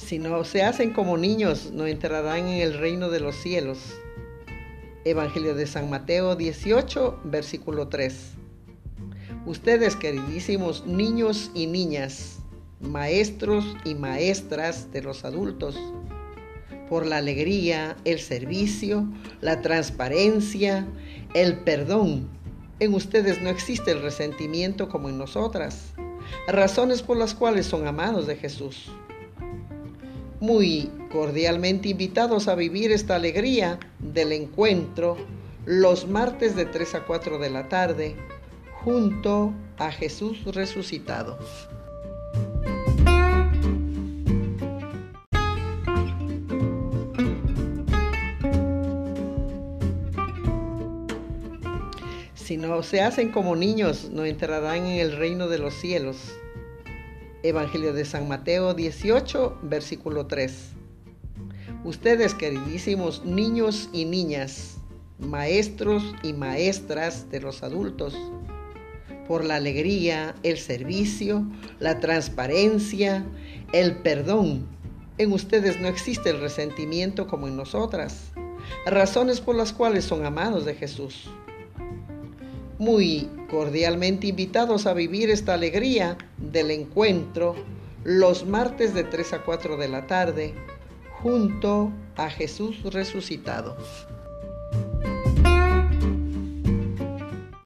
Si no se hacen como niños, no entrarán en el reino de los cielos. Evangelio de San Mateo 18, versículo 3. Ustedes, queridísimos niños y niñas, maestros y maestras de los adultos, por la alegría, el servicio, la transparencia, el perdón. En ustedes no existe el resentimiento como en nosotras, razones por las cuales son amados de Jesús muy cordialmente invitados a vivir esta alegría del encuentro los martes de 3 a 4 de la tarde junto a Jesús resucitado. Si no se hacen como niños, no entrarán en el reino de los cielos. Evangelio de San Mateo 18, versículo 3. Ustedes, queridísimos niños y niñas, maestros y maestras de los adultos, por la alegría, el servicio, la transparencia, el perdón. En ustedes no existe el resentimiento como en nosotras, razones por las cuales son amados de Jesús muy cordialmente invitados a vivir esta alegría del encuentro los martes de 3 a 4 de la tarde junto a Jesús resucitado.